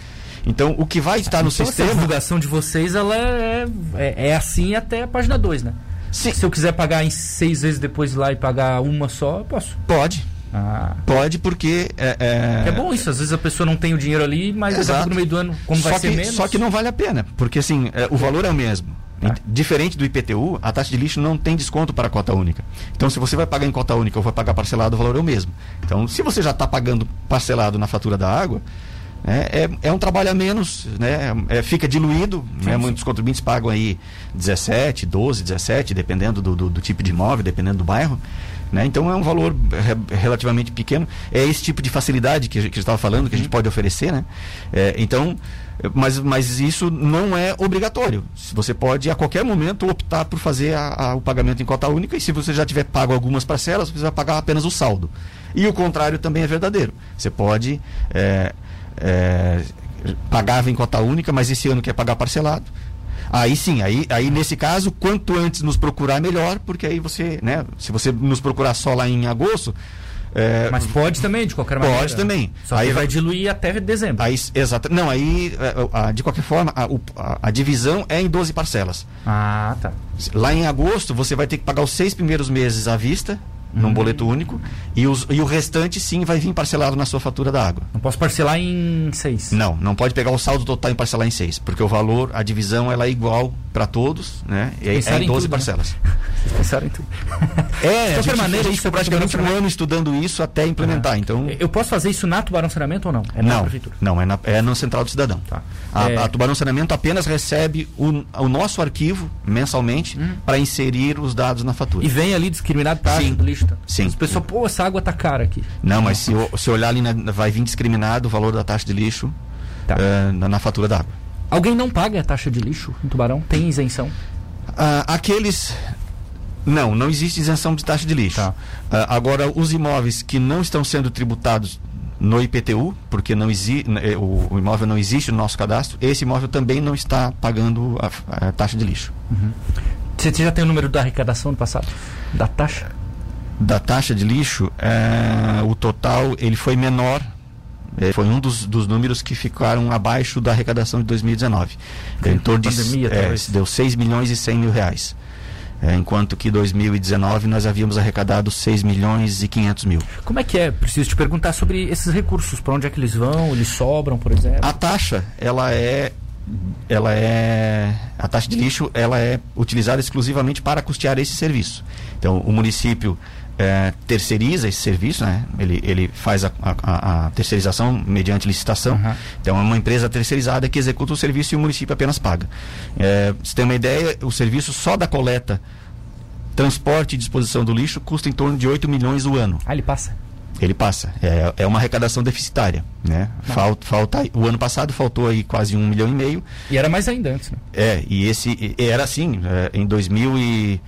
B: Então, o que vai estar no
A: Então,
B: sistema.
A: divulgação de vocês, ela é, é, é assim até a página 2, né?
B: Sim.
A: Se eu quiser pagar em seis vezes depois lá e pagar uma só, eu posso.
B: Pode,
A: Ah.
B: pode, porque. É, é-
A: É bom isso, às vezes a pessoa não tem o dinheiro ali, mas
B: Exato.
A: no meio do ano, como vai
B: só
A: ser
B: que,
A: menos.
B: Só que não vale a pena, porque assim, é, o valor é o mesmo. Ent- Diferente do IPTU, a taxa de lixo não tem desconto para a cota única. Então, se você vai pagar em cota única ou vai pagar parcelado, o valor é o mesmo. Então, se você já está pagando parcelado na fatura da água, né, é, é um trabalho a menos, né, é, fica diluído. né, muitos contribuintes pagam aí 17, 12, 17, dependendo do, do- do tipo de imóvel, dependendo do bairro. Né? Então é um valor re- relativamente pequeno. É esse tipo de facilidade que a gente estava falando, que a gente pode oferecer. Né? É, então, mas, mas isso não é obrigatório. Você pode a qualquer momento optar por fazer a- a- o pagamento em cota única e se você já tiver pago algumas parcelas, você vai pagar apenas o saldo. E o contrário também é verdadeiro. Você pode é, pagava em cota única, mas esse ano quer pagar parcelado. Aí sim, aí, aí nesse caso, quanto antes nos procurar, melhor, porque aí você, né, se você nos procurar só lá em agosto, é,
A: Mas pode também, de qualquer
B: Pode
A: maneira.
B: também.
A: Só
B: Aí
A: que
B: vai-
A: vai diluir até dezembro.
B: aí, exato, não, aí, é, a- de qualquer forma, a- a divisão é em 12 parcelas.
A: Ah, tá.
B: Lá em agosto, você vai ter que pagar os seis primeiros meses à vista,
A: Uhum.
B: num boleto único, e, os, e o restante, sim, vai vir parcelado na sua fatura da água.
A: Não posso parcelar em seis.
B: Não, não pode pegar o saldo total e parcelar em seis, porque o valor, a divisão, ela é igual para todos, né? E é, é em
A: em
B: 12
A: tudo, né?
B: parcelas.
A: Vocês pensaram em tudo.
B: É,
A: De qualquer maneira, isso é
B: praticamente um ano estudando isso até implementar, então...
A: Eu posso fazer isso na Tubarão Saneamento ou não? É na
B: não,
A: prefeitura.
B: não é, na, é no Central do Cidadão.
A: Tá.
B: A,
A: É-
B: a Tubarão Saneamento apenas recebe o, o nosso arquivo mensalmente para inserir os dados na fatura.
A: Hum. E vem ali discriminado taxa
B: Sim.
A: do lixo. Tá?
B: Sim.
A: As pessoas, pô, essa água tá cara aqui.
B: Não, mas se, se olhar ali, na- vai vir discriminado o valor da taxa de lixo
A: Tá.
B: eh, na, na fatura da água.
A: Alguém não paga a taxa de lixo em Tubarão? Tem isenção?
B: Ah, aqueles. Não, não existe isenção de taxa de lixo.
A: Tá.
B: Ah, agora, os imóveis que não estão sendo tributados no IPTU, porque não exi eh, o, imóvel não existe no nosso cadastro, esse imóvel também não está pagando a, a taxa de lixo.
A: Você já tem o número da arrecadação do passado? Da taxa?
B: Da taxa de lixo, eh, o total ele foi menor. eh, foi um dos, dos números que ficaram abaixo da arrecadação de 2019. Deu em torno de
A: Pandemia, talvez.
B: deu 6 milhões e 100 mil reais. Eh, enquanto que 2019 nós havíamos arrecadado 6 milhões e 500 mil.
A: Como é que é? Preciso te perguntar sobre esses recursos. Para onde é que eles vão? Eles sobram, por exemplo?
B: A taxa, ela é ela é a taxa de lixo, ela é utilizada exclusivamente para custear esse serviço. Então, o município eh, terceiriza esse serviço, né? Ele, ele faz a, a- a terceirização mediante licitação.
A: Uhum.
B: Então, é uma empresa terceirizada que executa o serviço e o município apenas paga. Eh, você tem uma ideia, o serviço só da coleta transporte e disposição do lixo custa em torno de 8 milhões o ano.
A: Ah, ele passa.
B: Ele passa. É, é uma arrecadação deficitária. Né? Falta, falta, o ano passado faltou aí quase um milhão e meio.
A: E era mais ainda antes, né?
B: É, e esse era assim, é, em 2000 e,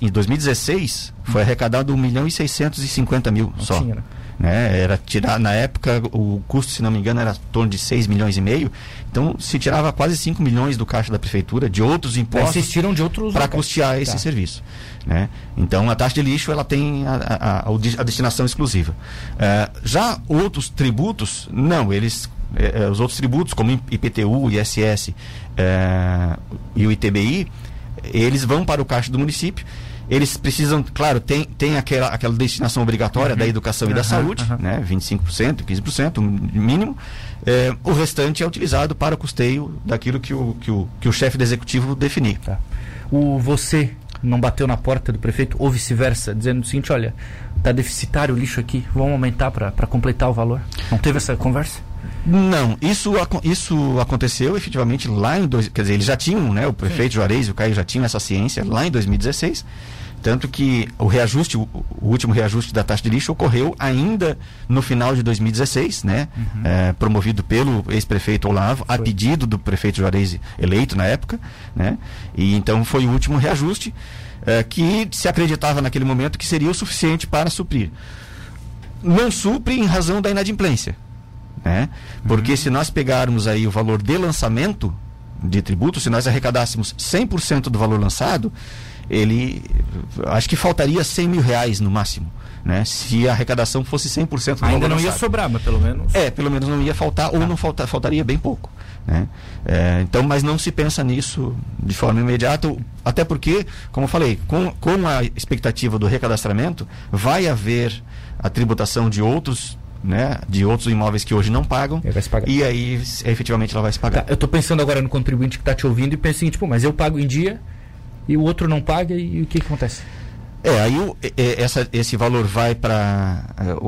B: em 2016 foi arrecadado 1 milhão e 650 mil só.
A: né?
B: né? Era tirar, na época, o custo, se não me engano, era em torno de 6 milhões e meio. Então, se tirava quase 5 milhões do caixa da prefeitura, de outros
A: Mas
B: impostos,
A: vocês tiram de outros
B: para custear esse
A: Tá.
B: serviço. Né? Então, a taxa de lixo ela tem a, a- a- destinação exclusiva. Eh, já outros tributos, não, eles. eh, eh, os outros tributos, como IPTU, ISS eh, e o ITBI, eles vão para o caixa do município. Eles precisam, claro, tem, tem aquela, aquela destinação obrigatória da educação e da
A: Aham,
B: saúde,
A: aham.
B: né? 25%, 15%, o mínimo. Eh, o restante é utilizado para o custeio daquilo que o, que o, que o chefe do executivo definir.
A: Tá. O você não bateu na porta do prefeito ou vice-versa, dizendo o seguinte, olha, tá deficitário o lixo aqui, vamos aumentar para completar o valor. Não teve essa conversa?
B: Não, isso, isso aconteceu efetivamente lá em. Dois, quer dizer, eles já tinham, né? O prefeito Juarez e o Caio já tinham essa ciência lá em 2016. Tanto que o reajuste, o, último reajuste da taxa de lixo ocorreu ainda no final de 2016, né? Eh, promovido pelo ex-prefeito Olavo, a pedido do prefeito Juarez eleito na época, né? E então foi o último reajuste eh, que se acreditava naquele momento que seria o suficiente para suprir. Não supre em razão da inadimplência né? Porque se nós pegarmos aí o valor de lançamento de tributo, se nós arrecadássemos 100% do valor lançado, ele acho que faltaria 100 mil reais no máximo, né? Se a arrecadação fosse 100% do
A: Ainda não ia
B: lançado.
A: sobrar, mas pelo menos.
B: É, pelo menos não ia faltar, ou não falta, faltaria bem pouco. Né? É, então, mas não se pensa nisso de forma imediata, até porque, como eu falei, com, com a expectativa do recadastramento, vai haver a tributação de outros, né, de outros imóveis que hoje não pagam, e aí efetivamente ela vai se pagar.
A: Tá, eu tô pensando agora no contribuinte que está te ouvindo e pensa o seguinte, pô, mas eu pago em dia e o outro não paga e o que, que acontece?
B: É, aí o- essa- esse valor vai para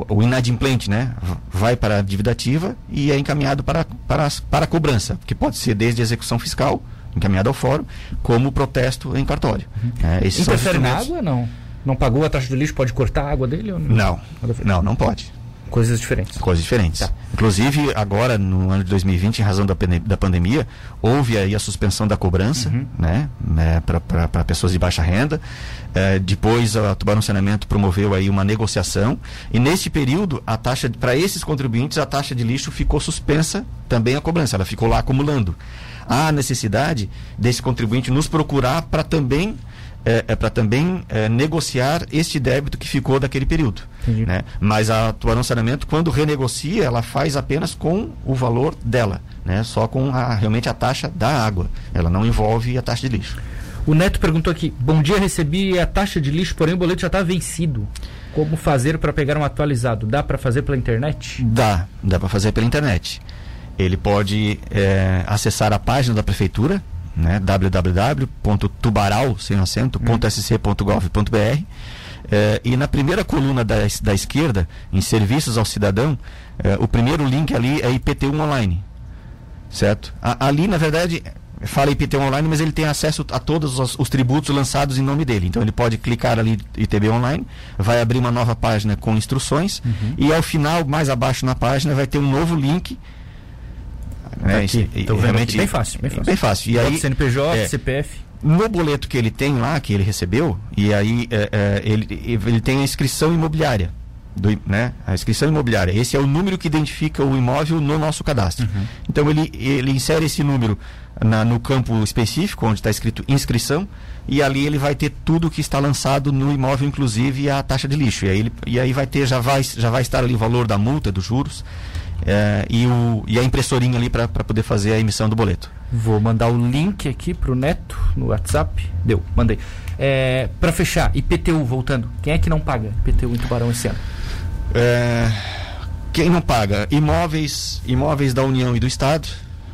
B: o, o inadimplente, né? Vai para a dívida ativa e é encaminhado para, para, para a cobrança, que pode ser desde a execução fiscal, encaminhado ao fórum, como protesto em cartório. É, esses são os
A: Interfere na água? Não. Não pagou a taxa de lixo, pode cortar a água dele? Ou não?
B: Não, não, não pode.
A: Coisas diferentes.
B: Coisas diferentes.
A: Tá.
B: Inclusive, agora, no ano de 2020, em razão da, da pandemia, houve aí a suspensão da cobrança,
A: Uhum.
B: né? para pessoas de baixa renda. Eh, depois, a Tubarão Saneamento promoveu aí uma negociação. E nesse período, a taxa, para esses contribuintes, a taxa de lixo ficou suspensa também a cobrança. Ela ficou lá acumulando. Há necessidade desse contribuinte nos procurar para também é, para também é, negociar este débito que ficou daquele período.
A: Entendi.
B: Né? Mas a Tubarão Saneamento, quando renegocia, ela faz apenas com o valor dela, né? só com a, realmente a taxa da água. Ela não envolve a taxa de lixo.
A: O Neto perguntou aqui: Bom dia, recebi a taxa de lixo, porém o boleto já está vencido. Como fazer para pegar um atualizado? Dá para fazer pela internet?
B: Dá, dá para fazer pela internet. Ele pode é, acessar a página da prefeitura, né, www.tubaral, é, e na primeira coluna da, da esquerda, em serviços ao cidadão, é, o primeiro link ali é IPT1 online, certo? A- ali, na verdade, fala IPT1 online, mas ele tem acesso a todos os, os tributos lançados em nome dele. Então ele pode clicar ali ITB online, vai abrir uma nova página com instruções e ao final, mais abaixo na página, vai ter um novo link.
A: Tá
B: né,
A: aqui,
B: e- e
A: tô vendo
B: realmente-.
A: Bem fácil, bem fácil.
B: Bem fácil. E aí,
A: CNPJ,
B: é,
A: CPF.
B: No boleto que ele tem lá, que ele recebeu, e aí é, é, ele, ele tem a inscrição imobiliária. Do, né? A inscrição imobiliária. Esse é o número que identifica o imóvel no nosso cadastro. Então ele, ele insere esse número na- no campo específico, onde está escrito inscrição, e ali ele vai ter tudo que está lançado no imóvel, inclusive a taxa de lixo. E aí, ele, e aí vai ter, já vai, já vai estar ali o valor da multa, dos juros, é, e, o, e a impressorinha ali para poder fazer a emissão do boleto.
A: Vou mandar o link aqui pro Neto no WhatsApp. Deu, mandei. É, para fechar, IPTU, voltando. Quem é que não paga IPTU em Tubarão esse ano?
B: É, quem não paga? Imóveis, imóveis da União e do Estado,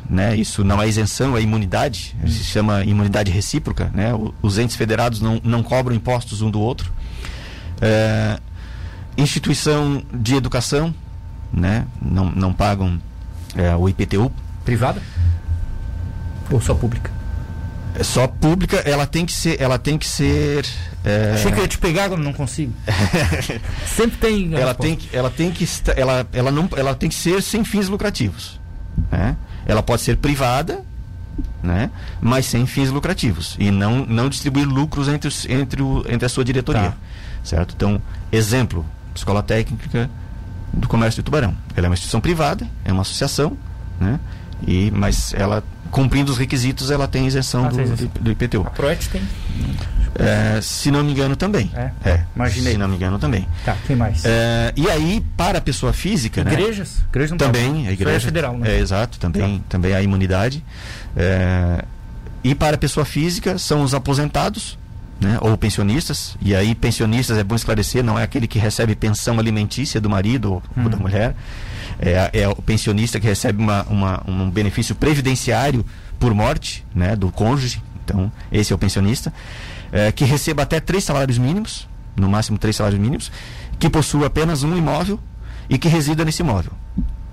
B: né? Isso não é isenção, é imunidade. Se chama imunidade recíproca, né? O- Os entes federados não, não cobram impostos um do outro. É, instituição de educação, né? Não, não pagam é, o IPTU.
A: Privada? Ou só pública?
B: É só pública, ela tem que ser, ela tem que ser. É...
A: Achei que ia te pegar quando não consigo. Sempre tem.
B: ela tem que, ela tem que, ela, ela não, ela tem que ser sem fins lucrativos. Né? Ela pode ser privada, né? Mas sem fins lucrativos e não não distribuir lucros entre os, entre, o, entre a sua diretoria, tá. certo? Então, exemplo, Escola Técnica do Comércio de Tubarão. Ela é uma instituição privada, é uma associação, né? E mas ela cumprindo os requisitos, ela tem isenção, ah, do, do, do, IPTU.
A: A Proet tem?
B: É, se não me engano também.
A: É, é imaginei.
B: Se não me engano também.
A: Tá, quem mais?
B: É, e aí, para a pessoa física,
A: Igrejas?
B: né?
A: Igrejas não
B: também,
A: a
B: igreja
A: é federal, né?
B: É, exato, também, tá. também a imunidade. É, e para a pessoa física, são os aposentados, né, ou pensionistas, e aí pensionistas é bom esclarecer, não é aquele que recebe pensão alimentícia do marido hum. ou da mulher, é, é, o pensionista que recebe uma, uma, um benefício previdenciário por morte né, do cônjuge, então esse é o pensionista, é, que receba até três salários mínimos, no máximo três salários mínimos, que possua apenas um imóvel e que resida nesse imóvel.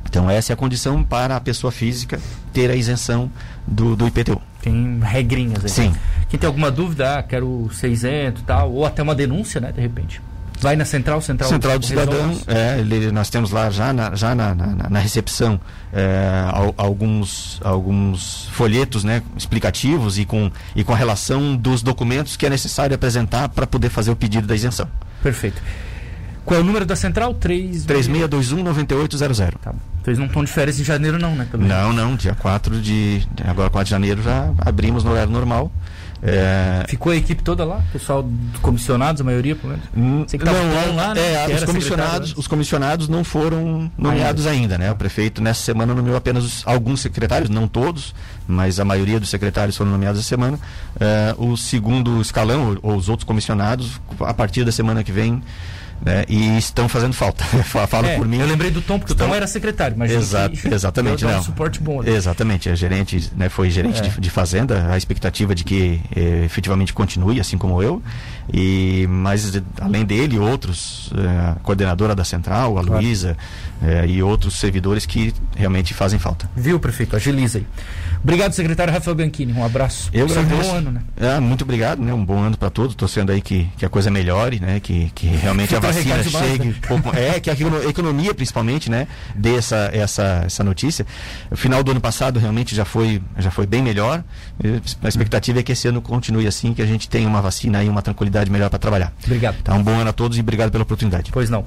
B: Então essa é a condição para a pessoa física ter a isenção do, do IPTU.
A: Tem regrinhas aí.
B: Sim.
A: Quem tem alguma dúvida, ah, quero ser isento e tal, ou até uma denúncia, né, de repente. Vai na central, central,
B: central do cidadão. É, ele, nós temos lá já na, já na, na, na recepção é, alguns, alguns folhetos né, explicativos e com, e com a relação dos documentos que é necessário apresentar para poder fazer o pedido da isenção.
A: Perfeito. Qual é o número da central?
B: 3... 3621-9800.
A: Tá. Vocês não estão de férias em janeiro, não, né?
B: Também. Não, não. Dia 4 de. Agora 4 de janeiro já abrimos no horário normal.
A: É... Ficou a equipe toda lá? Pessoal comissionados, a maioria, pelo menos?
B: Hum, não, lá, né? É, os comissionados, os comissionados não foram nomeados ainda. ainda, né? O prefeito nessa semana nomeou apenas os, alguns secretários, não todos, mas a maioria dos secretários foram nomeados essa semana. É, o segundo escalão, ou, ou os outros comissionados, a partir da semana que vem, né, e estão fazendo falta. Falo é, por mim.
A: Eu lembrei do Tom, porque estão... o Tom era secretário, mas
B: Exato, exatamente, não.
A: Um suporte bom.
B: Ali. Exatamente, é gerente, né, foi gerente é. de, de, fazenda, a expectativa de que eh, efetivamente continue, assim como eu. E mas além dele, outros, eh, a coordenadora da central, a claro. Luísa, eh, e outros servidores que realmente fazem falta.
A: Viu, prefeito? Agiliza aí. Obrigado, secretário Rafael Bianchini. Um abraço.
B: Eu agradeço. Um bom ano, né? É, muito obrigado, né? Um bom ano para todos. Torcendo aí que, que a coisa melhore, né? Que, que realmente a vacina chegue. Né? Pouco, é, que a economia, principalmente, né? Dê essa, essa, essa notícia. O final do ano passado realmente já foi, já foi bem melhor. A expectativa é que esse ano continue assim, que a gente tenha uma vacina e uma tranquilidade melhor para trabalhar.
A: Obrigado.
B: Então, um bom ano a todos e obrigado pela oportunidade.
A: Pois não.